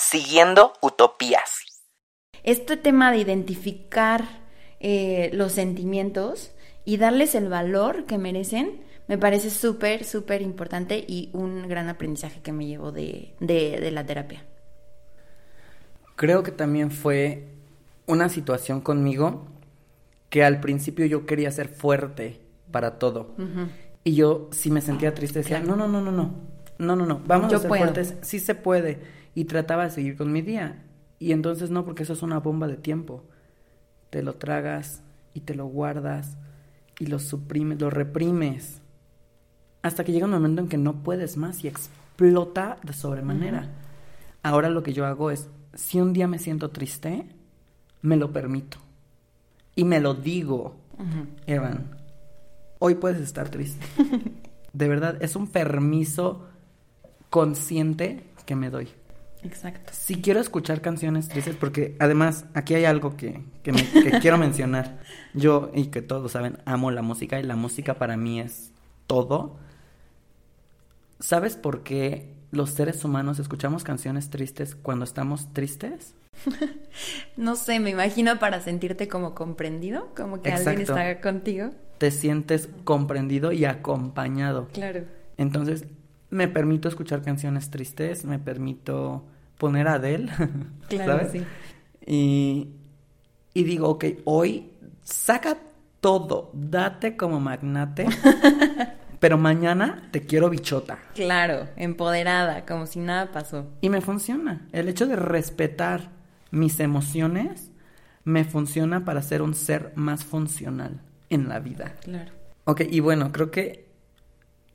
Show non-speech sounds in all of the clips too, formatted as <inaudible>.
Siguiendo Utopías. Este tema de identificar eh, los sentimientos y darles el valor que merecen, me parece súper, súper importante y un gran aprendizaje que me llevo de, de la terapia. Creo que también fue una situación conmigo que al principio yo quería ser fuerte para todo. Y yo, si me sentía triste, decía, no, no, no, no, no, no, no, no, vamos a ser fuertes, sí se puede. Y trataba de seguir con mi día. Y entonces no, porque eso es una bomba de tiempo. Te lo tragas y te lo guardas y lo suprimes, lo reprimes. Hasta que llega un momento en que no puedes más y explota de sobremanera. Ahora lo que yo hago es, si un día me siento triste, me lo permito. Y me lo digo, Evan, hoy puedes estar triste. <laughs> de verdad, es un permiso consciente que me doy. Exacto. Si quiero escuchar canciones tristes, porque además aquí hay algo que, que, quiero mencionar. <laughs> Yo, y que todos saben, amo la música y la música para mí es todo. ¿Sabes por qué los seres humanos escuchamos canciones tristes cuando estamos tristes? <laughs> no sé, me imagino para sentirte como comprendido, como que alguien está contigo. Te sientes comprendido y acompañado. Claro. Entonces, me permito escuchar canciones tristes, me permito poner a Adele, <laughs> claro, Sí. Y, y digo, ok, hoy saca todo, date como magnate, <laughs> pero mañana te quiero bichota. Claro, empoderada, como si nada pasó. Y me funciona. El hecho de respetar mis emociones me funciona para ser un ser más funcional en la vida. Claro. Ok, y bueno, creo que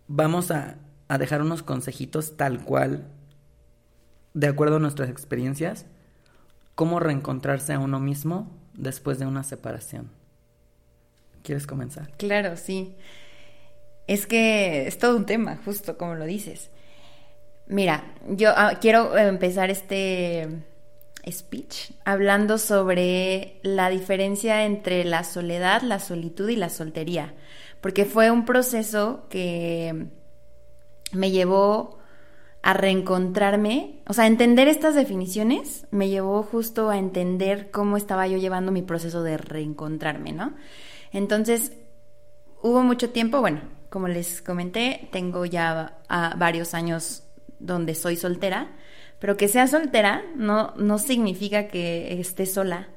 vamos a a dejar unos consejitos tal cual, de acuerdo a nuestras experiencias, cómo reencontrarse a uno mismo después de una separación. ¿Quieres comenzar? Claro, sí. Es que es todo un tema, justo como lo dices. Mira, yo ah, quiero empezar este speech hablando sobre la diferencia entre la soledad, la solitud y la soltería, porque fue un proceso que me llevó a reencontrarme, o sea, entender estas definiciones, me llevó justo a entender cómo estaba yo llevando mi proceso de reencontrarme, ¿no? Entonces, hubo mucho tiempo, bueno, como les comenté, tengo ya varios años donde soy soltera, pero que sea soltera no, no significa que esté sola,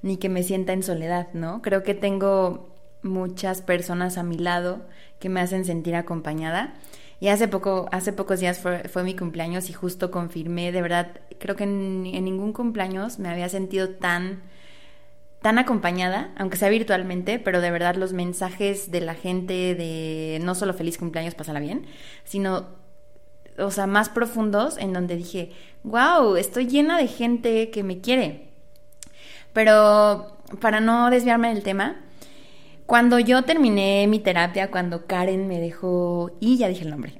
ni que me sienta en soledad, ¿no? Creo que tengo muchas personas a mi lado que me hacen sentir acompañada y hace poco, hace pocos días fue, fue mi cumpleaños y justo confirmé, de verdad, creo que en, ningún cumpleaños me había sentido tan tan acompañada, aunque sea virtualmente, pero de verdad los mensajes de la gente de no solo feliz cumpleaños, pásala bien, sino, o sea, más profundos en donde dije, wow, estoy llena de gente que me quiere. Pero para no desviarme del tema, cuando yo terminé mi terapia, cuando Karen me dejó, y ya dije el nombre,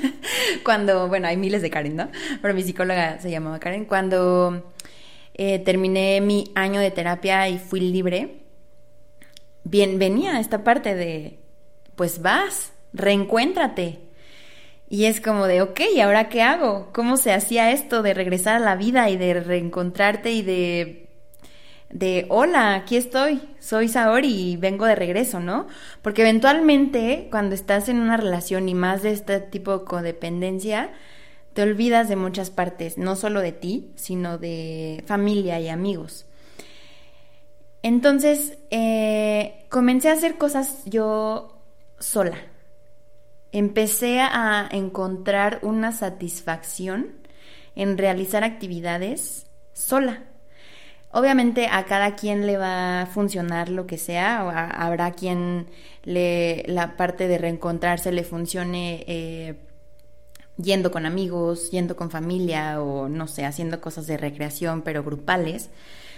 <laughs> cuando, bueno, hay miles de Karen, ¿no? Pero mi psicóloga se llamaba Karen, cuando eh, terminé mi año de terapia y fui libre, bien, venía esta parte de, pues vas, reencuéntrate. Y es como de, ok, ¿y ahora qué hago? ¿Cómo se hacía esto de regresar a la vida y de reencontrarte y de de hola, aquí estoy, soy Saori y vengo de regreso, ¿no? Porque eventualmente cuando estás en una relación y más de este tipo de codependencia, te olvidas de muchas partes, no solo de ti, sino de familia y amigos. Entonces, eh, comencé a hacer cosas yo sola. Empecé a encontrar una satisfacción en realizar actividades sola Obviamente a cada quien le va a funcionar lo que sea, o habrá quien le, la parte de reencontrarse le funcione eh, yendo con amigos, yendo con familia o no sé, haciendo cosas de recreación pero grupales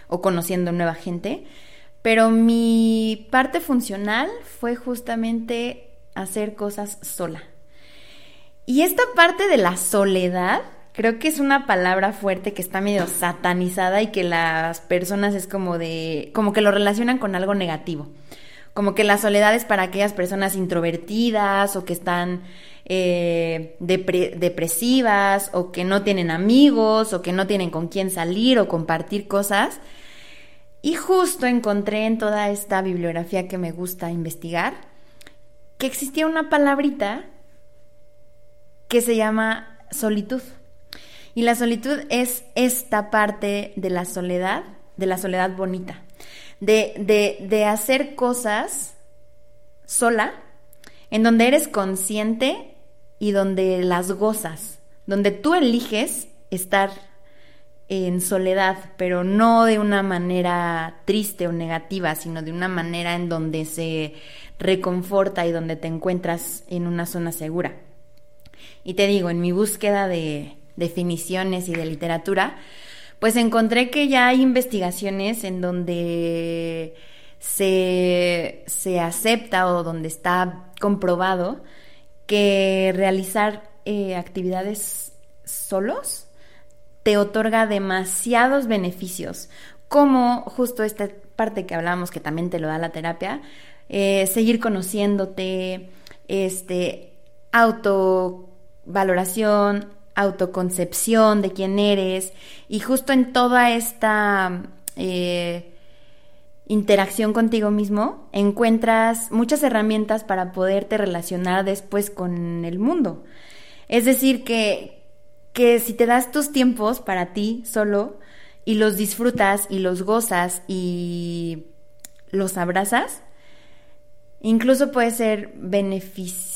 o conociendo nueva gente. Pero mi parte funcional fue justamente hacer cosas sola. Y esta parte de la soledad creo que es una palabra fuerte que está medio satanizada y que las personas es como de, como que lo relacionan con algo negativo. Como que la soledad es para aquellas personas introvertidas o que están eh, depresivas o que no tienen amigos o que no tienen con quién salir o compartir cosas. Y justo encontré en toda esta bibliografía que me gusta investigar que existía una palabrita que se llama solitud. Y la solitud es esta parte de la soledad, de la soledad bonita, de, de, de hacer cosas sola, en donde eres consciente y donde las gozas, donde tú eliges estar en soledad, pero no de una manera triste o negativa, sino de una manera en donde se reconforta y donde te encuentras en una zona segura. Y te digo, en mi búsqueda de definiciones y de literatura, pues encontré que ya hay investigaciones en donde se, se acepta o donde está comprobado que realizar eh, actividades solos te otorga demasiados beneficios, como justo esta parte que hablamos que también te lo da la terapia, eh, seguir conociéndote, este, autovaloración, autoconcepción de quién eres, y justo en toda esta eh, interacción contigo mismo encuentras muchas herramientas para poderte relacionar después con el mundo. Es decir, que, que si te das tus tiempos para ti solo y los disfrutas y los gozas y los abrazas, incluso puede ser beneficioso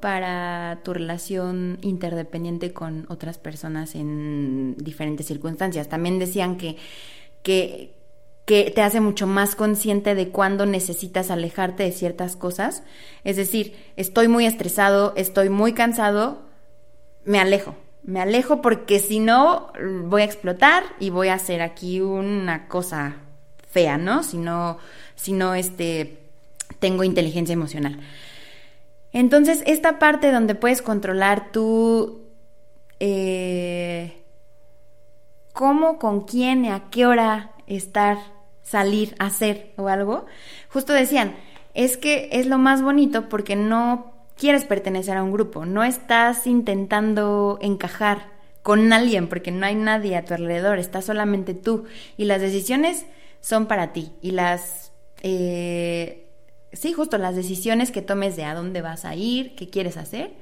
para tu relación interdependiente con otras personas en diferentes circunstancias. También decían que, que, que te hace mucho más consciente de cuándo necesitas alejarte de ciertas cosas. Es decir, estoy muy estresado, estoy muy cansado, me alejo. Me alejo porque si no voy a explotar y voy a hacer aquí una cosa fea, ¿no? Si no, si no este, tengo inteligencia emocional. Entonces, esta parte donde puedes controlar tú eh, cómo, con quién a qué hora estar, salir, hacer o algo, justo decían, es que es lo más bonito porque no quieres pertenecer a un grupo, no estás intentando encajar con alguien porque no hay nadie a tu alrededor, estás solamente tú. Y las decisiones son para ti y las, eh, sí, justo las decisiones que tomes de a dónde vas a ir, qué quieres hacer,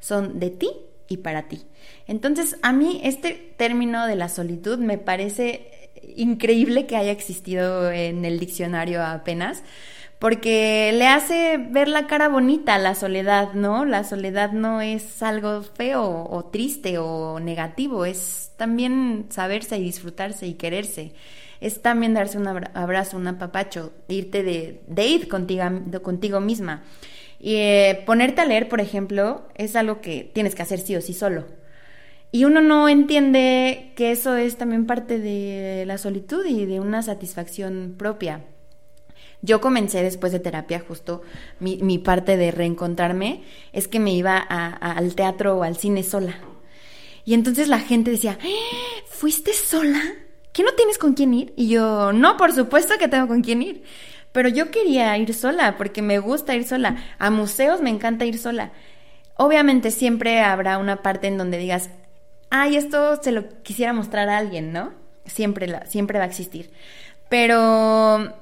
son de ti y para ti. Entonces, a mí este término de la solitud me parece increíble que haya existido en el diccionario apenas, porque le hace ver la cara bonita a la soledad, ¿no? La soledad no es algo feo o triste o negativo, es también saberse y disfrutarse y quererse. Es también darse un abrazo, un apapacho, irte de, ir contigo, contigo misma. Y eh, ponerte a leer, por ejemplo, es algo que tienes que hacer sí o sí solo. Y uno no entiende que eso es también parte de la solitud y de una satisfacción propia. Yo comencé después de terapia, justo mi, parte de reencontrarme es que me iba al teatro o al cine sola. Y entonces la gente decía, ¡Eh! ¿fuiste sola? ¿Que no tienes con quién ir? Y yo, no, por supuesto que tengo con quién ir. Pero yo quería ir sola porque me gusta ir sola. A museos me encanta ir sola. Obviamente siempre habrá una parte en donde digas, ay, esto se lo quisiera mostrar a alguien, ¿no? Siempre, siempre va a existir. Pero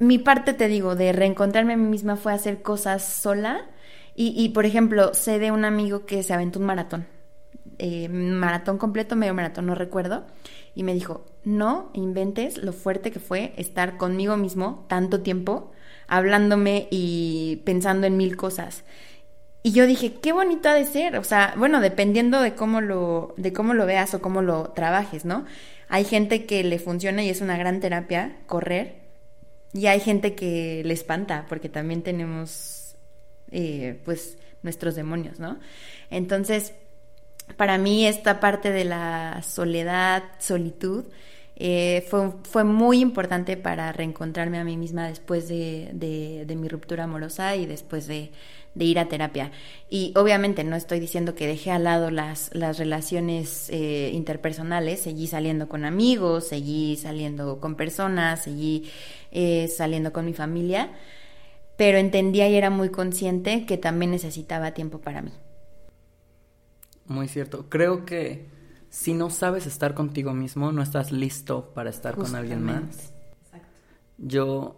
mi parte, te digo, de reencontrarme a mí misma fue hacer cosas sola. Y, por ejemplo, sé de un amigo que se aventó un maratón. Eh, maratón completo, medio maratón, no recuerdo. Y me dijo, no inventes lo fuerte que fue estar conmigo mismo tanto tiempo, hablándome y pensando en mil cosas. Y yo dije, qué bonito ha de ser. O sea, bueno, dependiendo de cómo lo, de cómo lo veas o cómo lo trabajes, ¿no? Hay gente que le funciona y es una gran terapia correr y hay gente que le espanta porque también tenemos, eh, pues, nuestros demonios, ¿no? Entonces, para mí esta parte de la soledad, solitud, eh, fue, muy importante para reencontrarme a mí misma después de, mi ruptura amorosa y después de, ir a terapia. Y obviamente no estoy diciendo que dejé al lado las, las relaciones eh, interpersonales, seguí saliendo con amigos, seguí saliendo con personas, seguí eh, saliendo con mi familia, pero entendía y era muy consciente que también necesitaba tiempo para mí. Muy cierto. Creo que si no sabes estar contigo mismo, no estás listo para estar con alguien más. Yo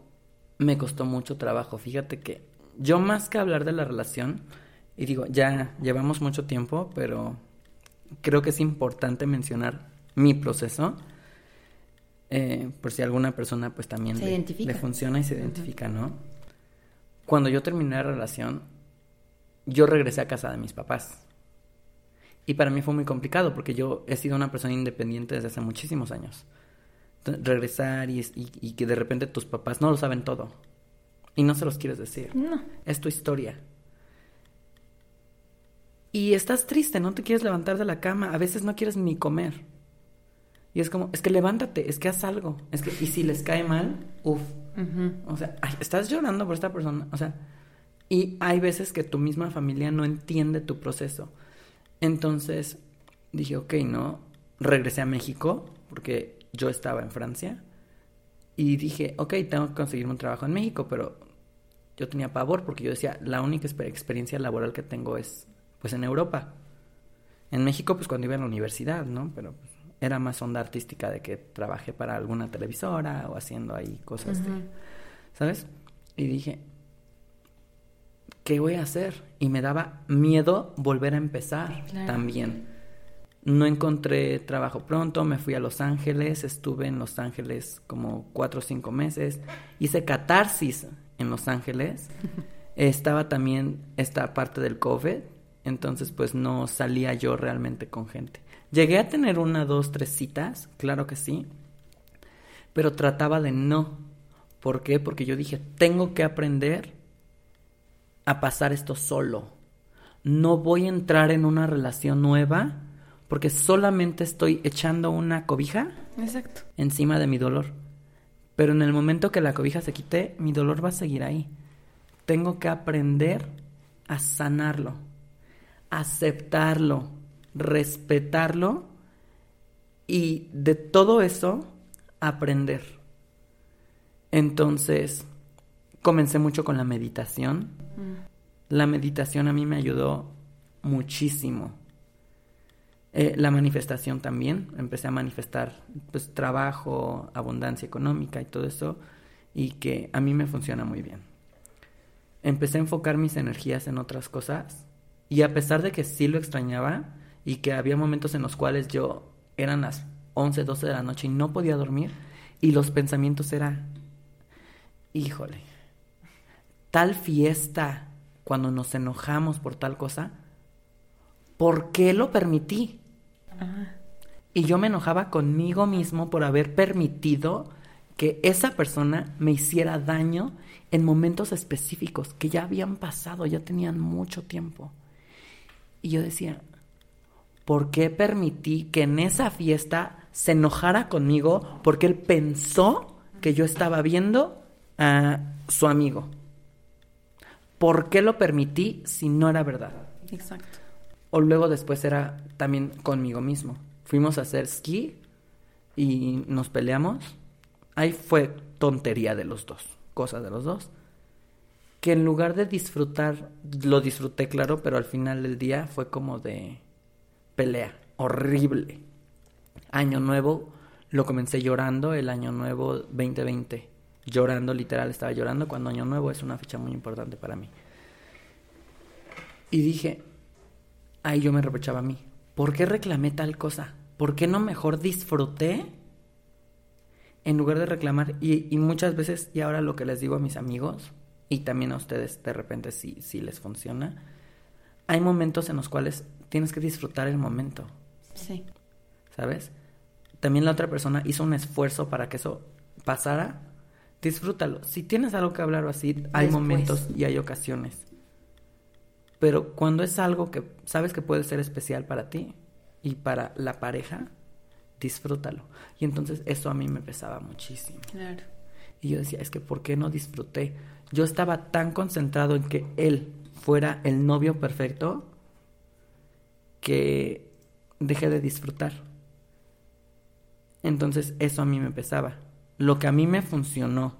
me costó mucho trabajo. Fíjate que yo más que hablar de la relación, y digo, ya llevamos mucho tiempo, pero creo que es importante mencionar mi proceso. Eh, por si alguna persona pues también le, funciona y se identifica, ¿no? Cuando yo terminé la relación, yo regresé a casa de mis papás. Y para mí fue muy complicado porque yo he sido una persona independiente desde hace muchísimos años. regresar y, y, que de repente tus papás no lo saben todo. Y no se los quieres decir. No. Es tu historia. Y estás triste, no te quieres levantar de la cama. A veces no quieres ni comer. Y es como, es que levántate, es que haz algo. Es que, y si les cae mal, uff. O sea, estás llorando por esta persona. O sea, y hay veces que tu misma familia no entiende tu proceso. Entonces dije, ok, no. Regresé a México porque yo estaba en Francia. Y dije, ok, tengo que conseguirme un trabajo en México, pero yo tenía pavor porque yo decía, la única experiencia laboral que tengo es pues en Europa. En México, pues cuando iba a la universidad, ¿no? Pero pues, era más onda artística de que trabajé para alguna televisora o haciendo ahí cosas, ¿sabes? Y dije, ¿qué voy a hacer? Y me daba miedo volver a empezar también. No encontré trabajo pronto, me fui a Los Ángeles, estuve en Los Ángeles como cuatro o cinco meses, hice catarsis en Los Ángeles, <laughs> estaba también esta parte del COVID, entonces pues no salía yo realmente con gente. Llegué a tener una, dos, tres citas, claro que sí, pero trataba de no. ¿Por qué? Porque yo dije, tengo que aprender a pasar esto solo. No voy a entrar en una relación nueva porque solamente estoy echando una cobija Exacto. encima de mi dolor. Pero en el momento que la cobija se quite, mi dolor va a seguir ahí. Tengo que aprender a sanarlo, aceptarlo, respetarlo y de todo eso aprender. Entonces, comencé mucho con la meditación. Mm. La meditación a mí me ayudó muchísimo. Eh, la manifestación también. Empecé a manifestar pues trabajo, abundancia económica y todo eso. Y que a mí me funciona muy bien. Empecé a enfocar mis energías en otras cosas. Y a pesar de que sí lo extrañaba, y que había momentos en los cuales yo eran las 11, 12 de la noche y no podía dormir y los pensamientos eran, híjole, tal fiesta cuando nos enojamos por tal cosa, ¿por qué lo permití? Y yo me enojaba conmigo mismo por haber permitido que esa persona me hiciera daño en momentos específicos que ya habían pasado, ya tenían mucho tiempo. Y yo decía, ¿por qué permití que en esa fiesta se enojara conmigo porque él pensó que yo estaba viendo a su amigo? ¿Por qué lo permití si no era verdad? Exacto. O luego después era también conmigo mismo. Fuimos a hacer ski y nos peleamos. Ahí fue tontería de los dos, cosa de los dos. Que en lugar de disfrutar, lo disfruté claro, pero al final del día fue como de pelea horrible. Año nuevo, lo comencé llorando, el año nuevo 2020. Llorando, literal, estaba llorando cuando año nuevo es una fecha muy importante para mí. Y dije, ahí yo me reprochaba a mí, ¿por qué reclamé tal cosa? ¿Por qué no mejor disfruté en lugar de reclamar? Y, muchas veces, y ahora lo que les digo a mis amigos, y también a ustedes de repente si, si les funciona, hay momentos en los cuales tienes que disfrutar el momento. Sí. ¿Sabes? También la otra persona hizo un esfuerzo para que eso pasara. Disfrútalo. Si tienes algo que hablar o así, hay momentos y hay ocasiones. Pero cuando es algo que sabes que puede ser especial para ti y para la pareja, disfrútalo. Y entonces eso a mí me pesaba muchísimo. Claro. Y yo decía, es que ¿por qué no disfruté? Yo estaba tan concentrado en que él fuera el novio perfecto que dejé de disfrutar. Entonces eso a mí me pesaba. Lo que a mí me funcionó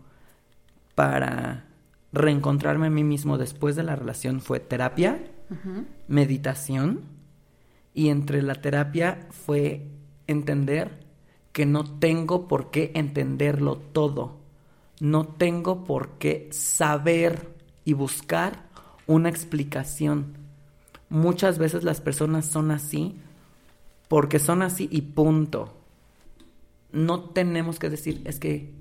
para reencontrarme a mí mismo después de la relación fue terapia, meditación, y entre la terapia fue entender que no tengo por qué entenderlo todo, no tengo por qué saber y buscar una explicación. Muchas veces las personas son así porque son así y punto. No tenemos que decir, es que,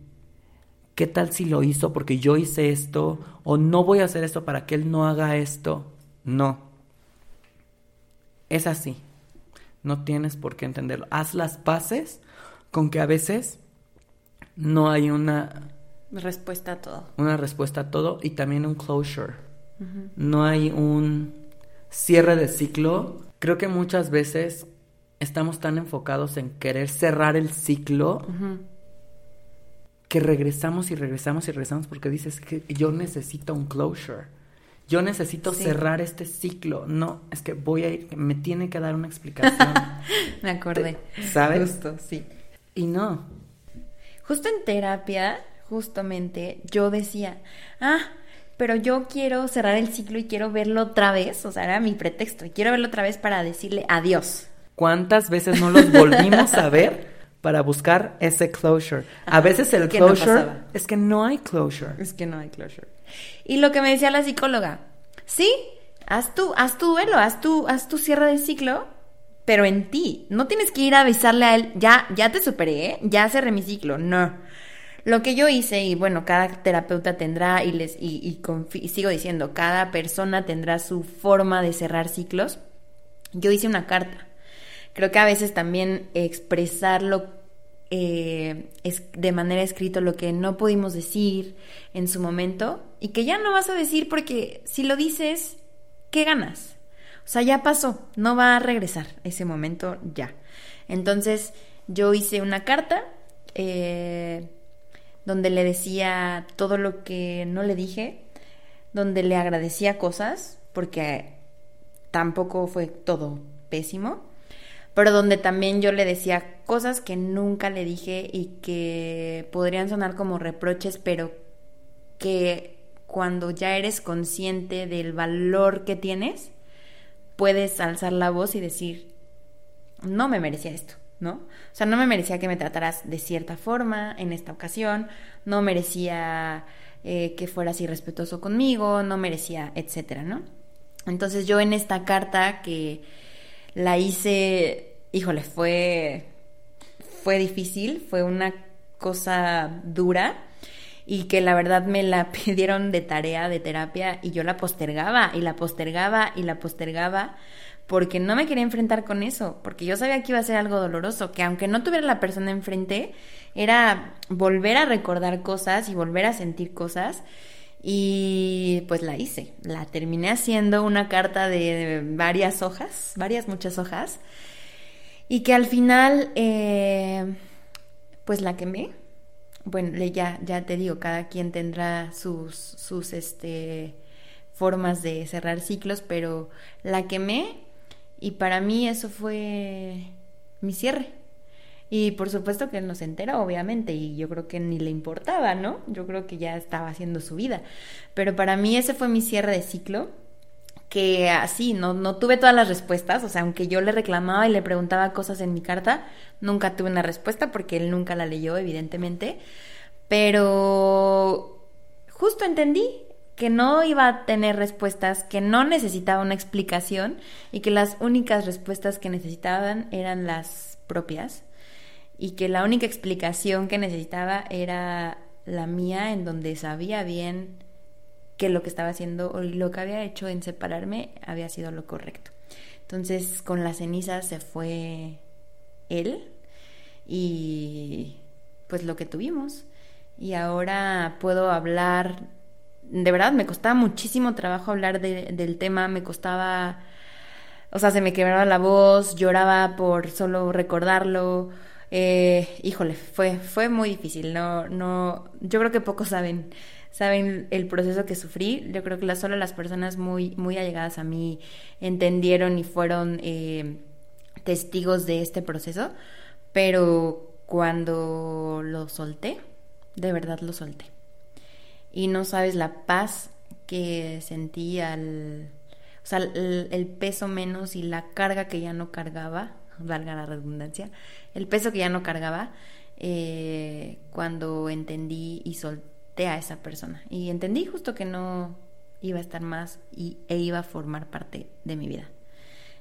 ¿qué tal si lo hizo porque yo hice esto? O no voy a hacer esto para que él no haga esto. No. Es así. No tienes por qué entenderlo. Haz las paces con que a veces no hay una respuesta a todo. Una respuesta a todo y también un closure. No hay un cierre de ciclo. Creo que muchas veces estamos tan enfocados en querer cerrar el ciclo que regresamos y regresamos y regresamos porque dices que yo necesito un closure. Yo necesito cerrar este ciclo. No, es que voy a ir, me tiene que dar una explicación. <laughs> me acordé. ¿Sabes? Justo, sí. Y no. Justo en terapia, justamente, yo decía, ah, pero yo quiero cerrar el ciclo y quiero verlo otra vez, o sea, era mi pretexto, y quiero verlo otra vez para decirle adiós. ¿Cuántas veces no los volvimos a ver para buscar ese closure? A veces el closure es que no hay closure. Es que no hay closure. Y lo que me decía la psicóloga, sí, haz tu, haz tu duelo, haz tu, haz tu cierre del ciclo, pero en ti. No tienes que ir a avisarle a él, ya, ya te superé, ¿eh? ya cerré mi ciclo. No. Lo que yo hice, y bueno, cada terapeuta tendrá, y les, y, y sigo diciendo, cada persona tendrá su forma de cerrar ciclos. Yo hice una carta Creo que a veces también expresarlo eh, es de manera escrita lo que no pudimos decir en su momento y que ya no vas a decir porque si lo dices, ¿qué ganas? O sea, ya pasó, no va a regresar ese momento ya. Entonces yo hice una carta eh, donde le decía todo lo que no le dije, donde le agradecía cosas, porque tampoco fue todo pésimo pero donde también yo le decía cosas que nunca le dije y que podrían sonar como reproches, pero que cuando ya eres consciente del valor que tienes, puedes alzar la voz y decir, no me merecía esto, ¿no? O sea, no me merecía que me trataras de cierta forma en esta ocasión, no merecía eh, que fueras irrespetuoso conmigo, no merecía, etcétera, ¿no? Entonces yo en esta carta que la hice híjole, fue, fue difícil, fue una cosa dura y que la verdad me la <laughs> pidieron de tarea de terapia y yo la postergaba y la postergaba y la postergaba porque no me quería enfrentar con eso, porque yo sabía que iba a ser algo doloroso, que aunque no tuviera la persona enfrente, era volver a recordar cosas y volver a sentir cosas. Y pues la hice, la terminé haciendo una carta de varias hojas, varias, muchas hojas, y que al final, eh, pues la quemé. Bueno, ya, ya te digo, cada quien tendrá sus, sus este, formas de cerrar ciclos, pero la quemé y para mí eso fue mi cierre. Y por supuesto que él no se entera, obviamente, y yo creo que ni le importaba, ¿no? Yo creo que ya estaba haciendo su vida. Pero para mí ese fue mi cierre de ciclo que así, no, no tuve todas las respuestas, o sea, aunque yo le reclamaba y le preguntaba cosas en mi carta, nunca tuve una respuesta porque él nunca la leyó, evidentemente, pero justo entendí que no iba a tener respuestas, que no necesitaba una explicación y que las únicas respuestas que necesitaban eran las propias y que la única explicación que necesitaba era la mía en donde sabía bien que lo que estaba haciendo o lo que había hecho en separarme había sido lo correcto. Entonces con las cenizas se fue él y pues lo que tuvimos. Y ahora puedo hablar, de verdad me costaba muchísimo trabajo hablar del tema, me costaba, o sea, se me quebraba la voz, lloraba por solo recordarlo. Eh, híjole, fue, fue muy difícil, no, no, yo creo que pocos saben saben el proceso que sufrí. Yo creo que solo las personas muy, muy allegadas a mí entendieron y fueron eh, testigos de este proceso, pero cuando lo solté, de verdad lo solté. y no sabes la paz que sentí al... O sea, el, peso menos y la carga que ya no cargaba, valga la redundancia, el peso que ya no cargaba eh, cuando entendí y solté a esa persona. Y entendí justo que no iba a estar más y, e iba a formar parte de mi vida.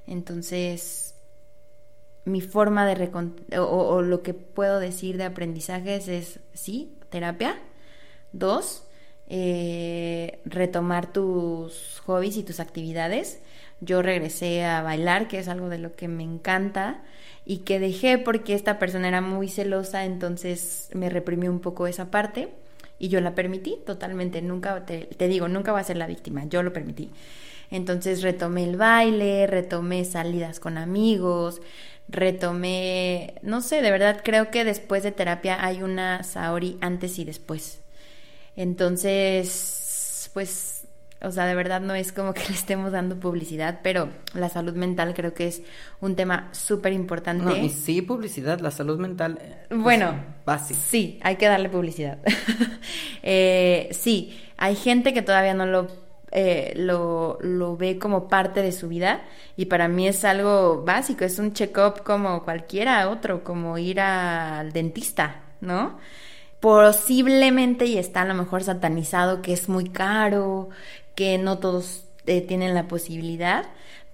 Entonces, mi forma de o, lo que puedo decir de aprendizajes es sí, terapia. Dos, eh, retomar tus hobbies y tus actividades. Yo regresé a bailar, que es algo de lo que me encanta y que dejé porque esta persona era muy celosa, entonces me reprimió un poco esa parte y yo la permití totalmente, nunca, te, digo, nunca voy a ser la víctima, yo lo permití. Entonces retomé el baile, retomé salidas con amigos, retomé, no sé, de verdad creo que después de terapia hay una Saori antes y después. Entonces, pues, o sea, de verdad no es como que <laughs> le estemos dando publicidad, pero la salud mental creo que es un tema súper importante. y sí, publicidad, la salud mental. Eh, bueno, básico. Sí, hay que darle publicidad. <laughs> eh, sí, hay gente que todavía no lo eh, lo, lo, ve como parte de su vida y para mí es algo básico, es un check-up como cualquiera otro, como ir al dentista, ¿no? Posiblemente y está a lo mejor satanizado que es muy caro, que no todos eh, tienen la posibilidad,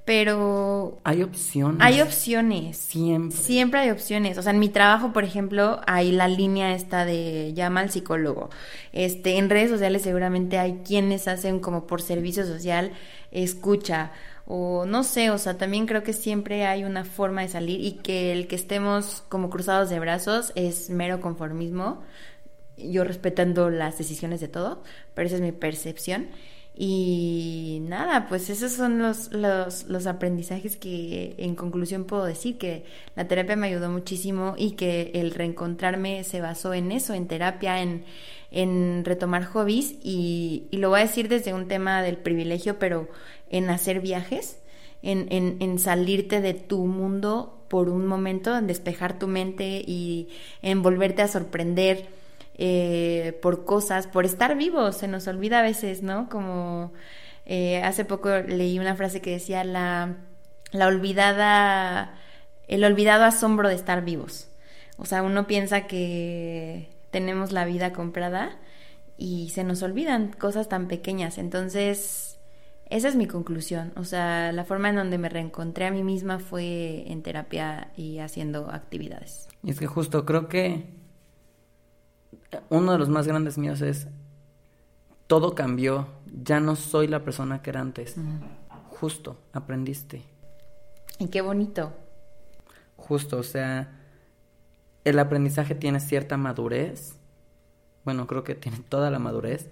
pero... Hay opciones. Hay opciones. Siempre. Siempre hay opciones. O sea, en mi trabajo, por ejemplo, hay la línea esta de llama al psicólogo. Este, en redes sociales seguramente hay quienes hacen como por servicio social, escucha o no sé, o sea, también creo que siempre hay una forma de salir y que el que estemos como cruzados de brazos es mero conformismo. Yo respetando las decisiones de todo, pero esa es mi percepción. Y nada, pues esos son los, los, los, aprendizajes que en conclusión puedo decir, que la terapia me ayudó muchísimo y que el reencontrarme se basó en eso, en terapia, en, en retomar hobbies. Y, y, lo voy a decir desde un tema del privilegio, pero en hacer viajes, en, en, en salirte de tu mundo por un momento, en despejar tu mente y en volverte a sorprender eh, por cosas, por estar vivos, se nos olvida a veces, ¿no? Como eh, hace poco leí una frase que decía la, la olvidada, el olvidado asombro de estar vivos. O sea, uno piensa que tenemos la vida comprada y se nos olvidan cosas tan pequeñas. Entonces, esa es mi conclusión. O sea, la forma en donde me reencontré a mí misma fue en terapia y haciendo actividades. Y es que justo creo que uno de los más grandes míos es, todo cambió, ya no soy la persona que era antes. Justo, aprendiste. Y qué bonito. Justo, o sea, el aprendizaje tiene cierta madurez. Bueno, creo que tiene toda la madurez.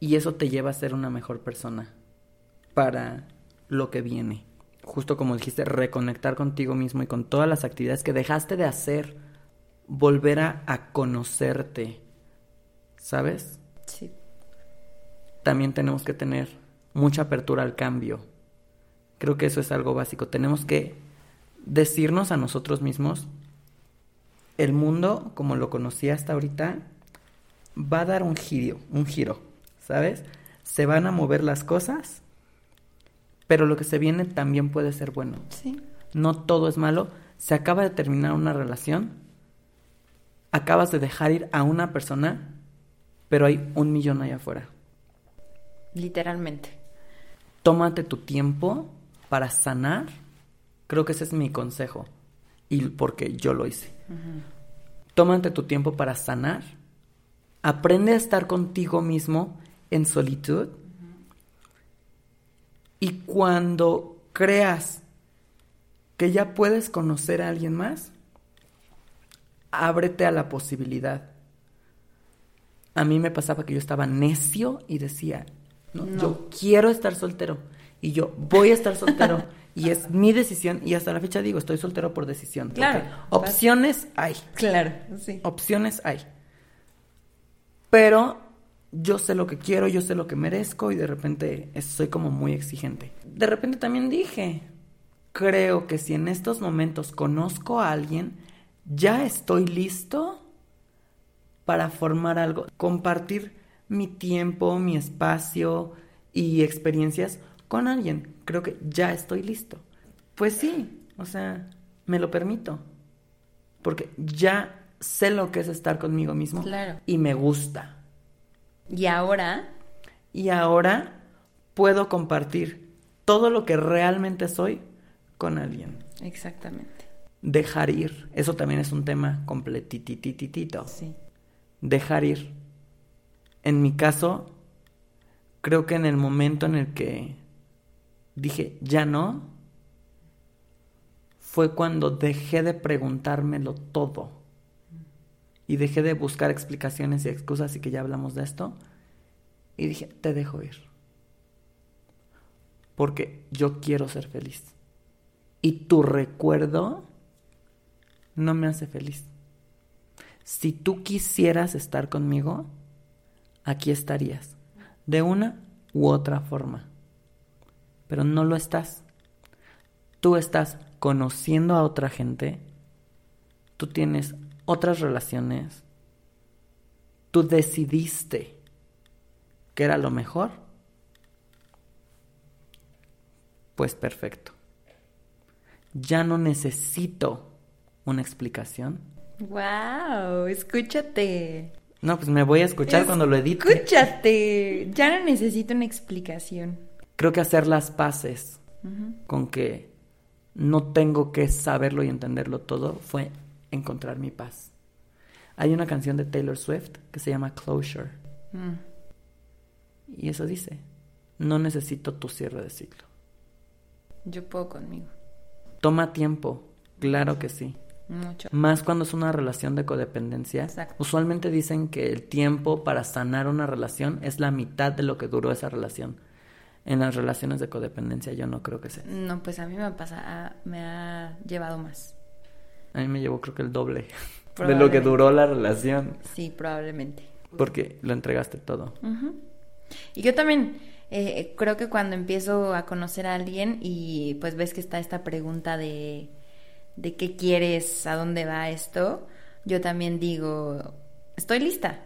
Y eso te lleva a ser una mejor persona para lo que viene. Justo como dijiste, reconectar contigo mismo y con todas las actividades que dejaste de hacer volver a, conocerte, ¿sabes? Sí. También tenemos que tener mucha apertura al cambio. Creo que eso es algo básico. Tenemos que decirnos a nosotros mismos, el mundo, como lo conocí hasta ahorita, va a dar un giro, un giro, ¿sabes? Se van a mover las cosas, pero lo que se viene también puede ser bueno. Sí. No todo es malo. Se acaba de terminar una relación, acabas de dejar ir a una persona, pero hay un millón allá afuera. Literalmente. Tómate tu tiempo para sanar. Creo que ese es mi consejo. Y porque yo lo hice. Tómate tu tiempo para sanar. Aprende a estar contigo mismo en solitud. Y cuando creas que ya puedes conocer a alguien más, ábrete a la posibilidad. A mí me pasaba que yo estaba necio y decía, no, yo quiero estar soltero y yo voy a estar soltero <laughs> y es mi decisión y hasta la fecha digo, estoy soltero por decisión. Claro. Opciones hay. Claro, sí. Opciones hay. Pero yo sé lo que quiero, yo sé lo que merezco y de repente soy como muy exigente. De repente también dije, creo que si en estos momentos conozco a alguien, ya estoy listo para formar algo, compartir mi tiempo, mi espacio y experiencias con alguien. Creo que ya estoy listo. Pues sí, o sea, me lo permito. Porque ya sé lo que es estar conmigo mismo. Claro. Y me gusta. Y ahora, Y ahora puedo compartir todo lo que realmente soy con alguien. exactamente. Dejar ir. Eso también es un tema completitititito. Sí. Dejar ir. En mi caso, creo que en el momento en el que dije, ya no, fue cuando dejé de preguntármelo todo. Y dejé de buscar explicaciones y excusas y que ya hablamos de esto. Y dije, te dejo ir. Porque yo quiero ser feliz. Y tu recuerdo no me hace feliz. Si tú quisieras estar conmigo, aquí estarías. De una u otra forma. Pero no lo estás. Tú estás conociendo a otra gente. Tú tienes otras relaciones. Tú decidiste que era lo mejor. Pues perfecto. Ya no necesito una explicación. Wow, escúchate. No, pues me voy a escuchar cuando lo edite. Escúchate. Ya no necesito una explicación. Creo que hacer las paces con que no tengo que saberlo y entenderlo todo fue encontrar mi paz. Hay una canción de Taylor Swift que se llama Closure. Mm, Y eso dice, no necesito tu cierre de ciclo. yo puedo conmigo. Toma tiempo, claro que sí. Mucho. Más cuando es una relación de codependencia. Exacto. Usualmente dicen que el tiempo para sanar una relación es la mitad de lo que duró esa relación. En las relaciones de codependencia yo no creo que sea. No, pues a mí me pasa, me ha llevado más. A mí me llevó creo que el doble <laughs> de lo que duró la relación. Sí, probablemente. Porque lo entregaste todo. Y yo también eh, creo que cuando empiezo a conocer a alguien y pues ves que está esta pregunta de, de qué quieres, a dónde va esto, yo también digo, estoy lista.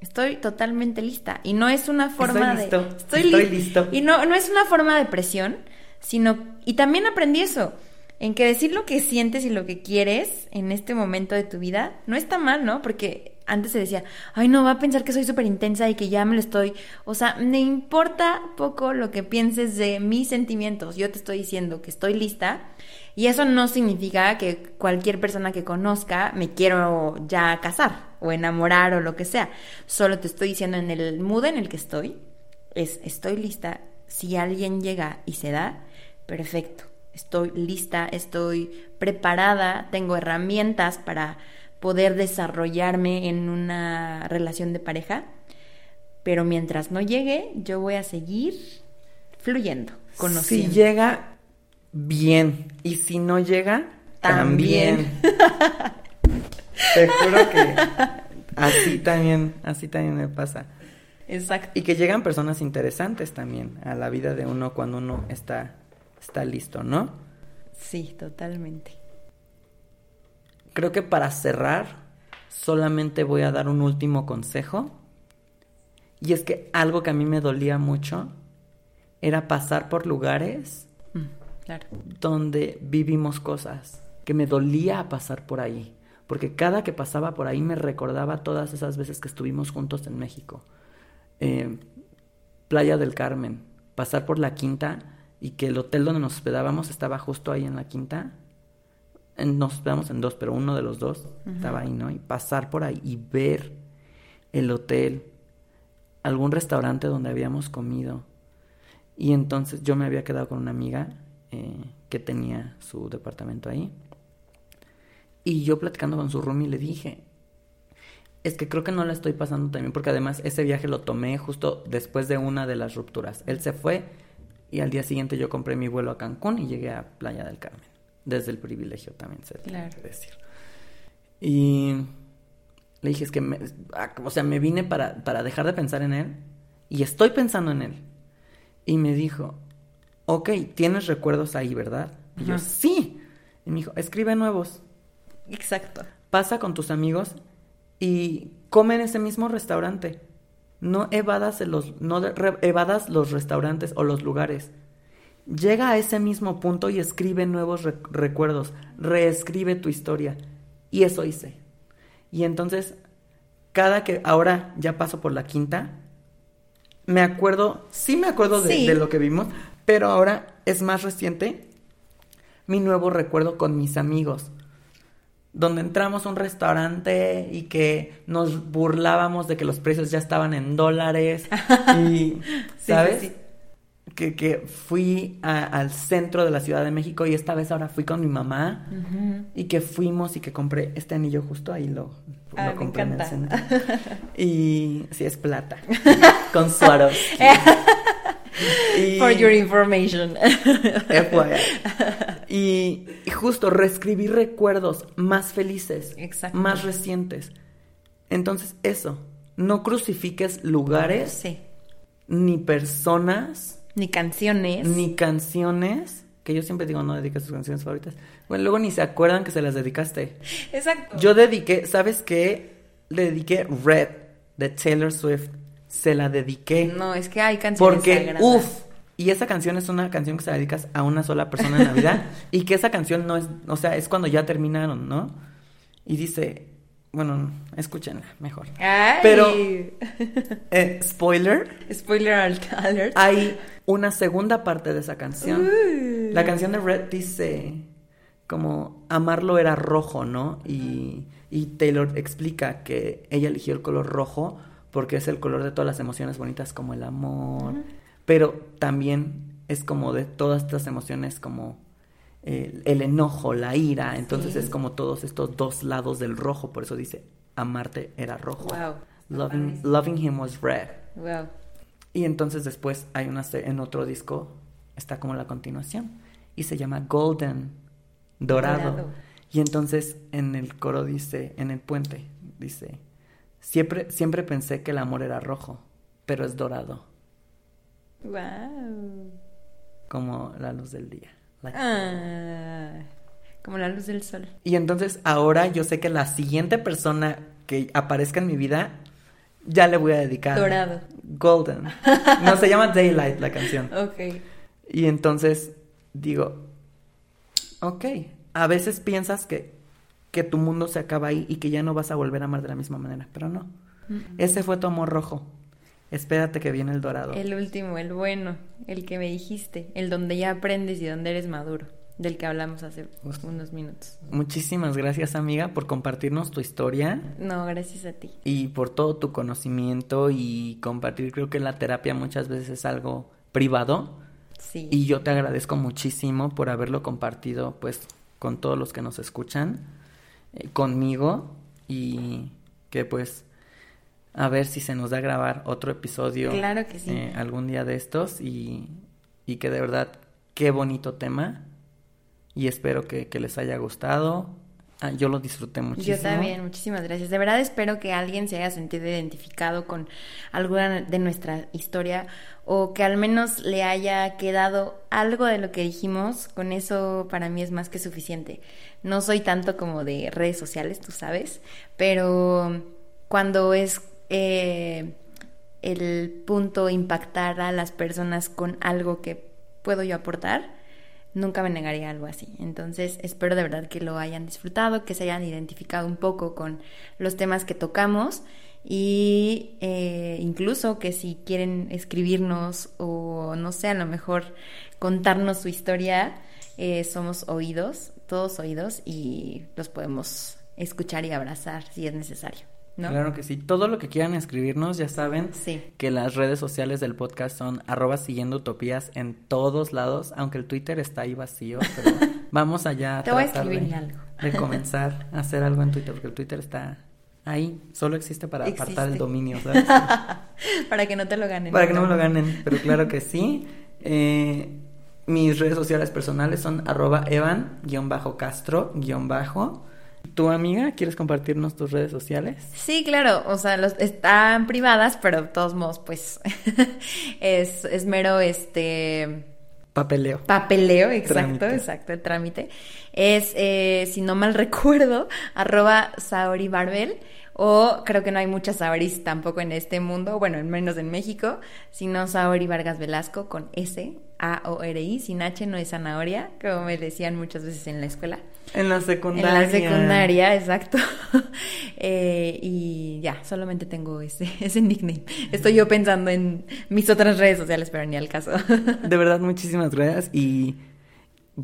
Estoy totalmente lista. Y no es una forma listo, de. Estoy, estoy li- listo. Y no, no es una forma de presión, sino. Y también aprendí eso. En que decir lo que sientes y lo que quieres en este momento de tu vida no está mal, ¿no? Porque antes se decía, ay, no, va a pensar que soy súper intensa y que ya me lo estoy. O sea, me importa poco lo que pienses de mis sentimientos. Yo te estoy diciendo que estoy lista. Y eso no significa que cualquier persona que conozca me quiero ya casar o enamorar o lo que sea. Solo te estoy diciendo en el mood en el que estoy, es estoy lista. Si alguien llega y se da, perfecto. Estoy lista, estoy preparada, tengo herramientas para poder desarrollarme en una relación de pareja. Pero mientras no llegue, yo voy a seguir fluyendo, conociendo. Si llega, bien. Y si no llega, también. También. <laughs> Te juro que así también, así también me pasa. Exacto. Y que llegan personas interesantes también a la vida de uno cuando uno está, está listo, ¿no? Sí, totalmente. Creo que para cerrar, solamente voy a dar un último consejo. Y es que algo que a mí me dolía mucho era pasar por lugares claro. donde vivimos cosas, que me dolía pasar por ahí, porque cada que pasaba por ahí me recordaba todas esas veces que estuvimos juntos en México. Eh, Playa del Carmen, pasar por la quinta y que el hotel donde nos hospedábamos estaba justo ahí en la quinta. En- Nos hospedamos en dos, pero uno de los dos estaba ahí, ¿no? Y pasar por ahí y ver el hotel, algún restaurante donde habíamos comido. Y entonces yo me había quedado con una amiga eh, que tenía su departamento ahí. Y yo platicando con su roomie le dije, es que creo que no la estoy pasando también porque además ese viaje lo tomé justo después de una de las rupturas. Él se fue y al día siguiente yo compré mi vuelo a Cancún y llegué a Playa del Carmen. Desde el privilegio también se tiene Claro. que decir. Y le dije, es que, me- ah, o sea, me vine para, para dejar de pensar en él y estoy pensando en él. Y me dijo, ok, tienes recuerdos ahí, ¿verdad? Y yo, sí. Y me dijo, escribe nuevos, Exacto. pasa con tus amigos y come en ese mismo restaurante. No evadas los, no evadas los restaurantes o los lugares. Llega a ese mismo punto y escribe nuevos recuerdos, reescribe tu historia. Y eso hice. Y entonces, cada que ahora ya paso por la quinta, me acuerdo, sí me acuerdo de, lo que vimos, pero ahora es más reciente mi nuevo recuerdo con mis amigos donde entramos a un restaurante y que nos burlábamos de que los precios ya estaban en dólares y, <laughs> ¿sabes? Que, que, fui al centro de la Ciudad de México y esta vez ahora fui con mi mamá y que fuimos y que compré este anillo justo ahí lo, ah, compré en el centro. <laughs> Y sí, es plata, <laughs> con For your information. <laughs> Y, justo reescribí recuerdos más felices, más recientes. Entonces, eso, no crucifiques lugares, ni personas, ni canciones, ni canciones, que yo siempre digo no dediques tus canciones favoritas. Bueno, luego ni se acuerdan que se las dedicaste. Exacto. Yo dediqué, ¿sabes qué? Le dediqué Red de Taylor Swift. Se la dediqué. No, es que hay canciones Porque, uff, y esa canción es una canción que se la dedicas a una sola persona en Navidad. <laughs> y que esa canción no es, o sea, es cuando ya terminaron, ¿no? Y dice, bueno, escúchenla mejor. Pero, eh, spoiler. Spoiler alert. Hay una segunda parte de esa canción. La canción de Red dice como amarlo era rojo, ¿no? Y, y Taylor explica que ella eligió el color rojo porque es el color de todas las emociones bonitas como el amor, pero también es como de todas estas emociones como eh, el enojo, la ira, entonces es como todos estos dos lados del rojo, por eso dice, amarte era rojo. Wow. Loving, loving him was red. Wow. Y entonces después hay una en otro disco está como la continuación y se llama Golden, dorado. dorado. Y entonces en el coro dice, en el puente dice, siempre siempre pensé que el amor era rojo, pero es dorado. Wow. Como la luz del día. Ah, como la luz del sol. Y entonces ahora yo sé que la siguiente persona que aparezca en mi vida ya le voy a dedicar. Dorado. Golden. No, se llama Daylight la canción. <laughs> Ok. Y entonces digo, ok, a veces piensas que, que tu mundo se acaba ahí y que ya no vas a volver a amar de la misma manera, pero no. Ese fue tu amor rojo. Espérate que viene el dorado. El último, el bueno, el que me dijiste, el donde ya aprendes y donde eres maduro, del que hablamos hace unos minutos. Muchísimas gracias, amiga, por compartirnos tu historia. No, gracias a ti. Y por todo tu conocimiento y compartir. Creo que la terapia muchas veces es algo privado. Sí. Y yo te agradezco muchísimo por haberlo compartido, pues, con todos los que nos escuchan, eh, conmigo y que, pues, a ver si se nos da a grabar otro episodio. Claro que sí. Eh, algún día de estos y, y, que de verdad, qué bonito tema. Y espero que, que les haya gustado. Ah, yo lo disfruté muchísimo. Yo también, muchísimas gracias. De verdad espero que alguien se haya sentido identificado con alguna de nuestra historia o que al menos le haya quedado algo de lo que dijimos. Con eso para mí es más que suficiente. No soy tanto como de redes sociales, tú sabes, pero cuando es eh, el punto impactar a las personas con algo que puedo yo aportar, nunca me negaría algo así. Entonces espero de verdad que lo hayan disfrutado, que se hayan identificado un poco con los temas que tocamos y eh, incluso que si quieren escribirnos o no sé, a lo mejor contarnos su historia, eh, somos oídos, todos oídos y los podemos escuchar y abrazar si es necesario. Claro que sí. Todo lo que quieran escribirnos, ya saben sí. que las redes sociales del podcast son arroba siguiendo utopías en todos lados, aunque el Twitter está ahí vacío, pero <laughs> vamos allá a Te voy a escribir algo. de comenzar a hacer algo en Twitter, porque el Twitter está ahí, solo existe para apartar el dominio, <laughs> ¿sabes? para que no te lo ganen. Para que no me lo ganen, pero claro que sí. Eh, mis redes sociales personales son arroba evan-castro-bajo. ¿Tu amiga quieres compartirnos tus redes sociales? Sí, claro, o sea, los, están privadas, pero de todos modos, pues <laughs> es, es mero este... Papeleo. Papeleo, exacto, exacto, el trámite. Es, eh, si no mal <laughs> recuerdo, arroba Saori Barbel O creo que no hay muchas Saoris tampoco en este mundo, bueno, al menos en México, sino Saori Vargas Velasco con S, A-O-R-I, sin H no es zanahoria, como me decían muchas veces en la escuela. En la secundaria. En la secundaria, exacto. <laughs> Eh, y ya, solamente tengo ese, <laughs> ese nickname. Estoy yo pensando en mis otras redes sociales, pero ni al caso. De verdad, muchísimas gracias. Y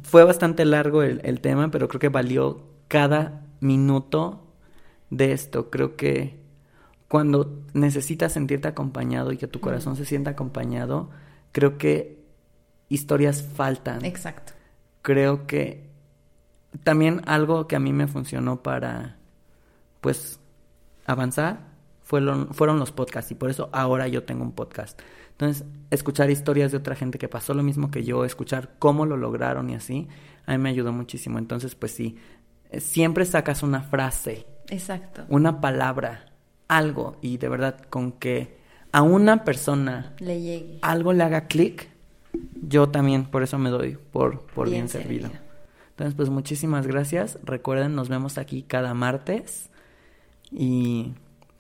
fue bastante largo el, el tema, pero creo que valió cada minuto de esto. Creo que cuando necesitas sentirte acompañado y que tu corazón se sienta acompañado, creo que historias faltan. Exacto. Creo que también algo que a mí me funcionó para, pues, avanzar fueron, fueron los podcasts y por eso ahora yo tengo un podcast. Entonces, escuchar historias de otra gente que pasó lo mismo que yo, escuchar cómo lo lograron y así, a mí me ayudó muchísimo. Entonces, pues sí, siempre sacas una frase. Exacto. Una palabra, algo, y de verdad, con que a una persona le llegue. algo le haga clic, yo también por eso me doy por, por bien, servido. Entonces, pues muchísimas gracias. Recuerden, nos vemos aquí cada martes. Y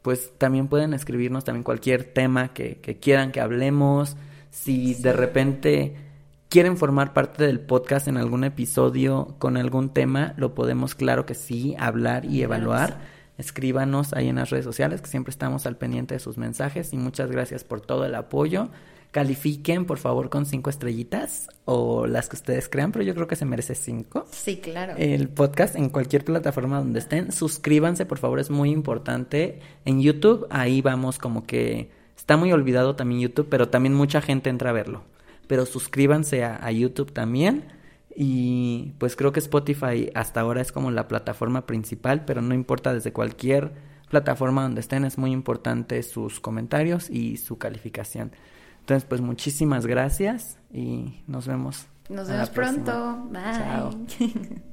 pues también pueden escribirnos también cualquier tema que, que quieran que hablemos. Si de repente quieren formar parte del podcast en algún episodio con algún tema, lo podemos, claro que sí, hablar y evaluar. Escríbanos ahí en las redes sociales, que siempre estamos al pendiente de sus mensajes. Y muchas gracias por todo el apoyo. Califiquen, por favor, con cinco estrellitas o las que ustedes crean, pero yo creo que se merece cinco. Sí, claro. El podcast en cualquier plataforma donde estén. Suscríbanse, por favor, es muy importante. En YouTube, ahí vamos como que está muy olvidado también YouTube, pero también mucha gente entra a verlo. Pero suscríbanse a, a YouTube también. Y pues creo que Spotify hasta ahora es como la plataforma principal, pero no importa desde cualquier plataforma donde estén, es muy importante sus comentarios y su calificación. Entonces, pues muchísimas gracias y nos vemos. Nos vemos pronto. Bye. Chao. <laughs>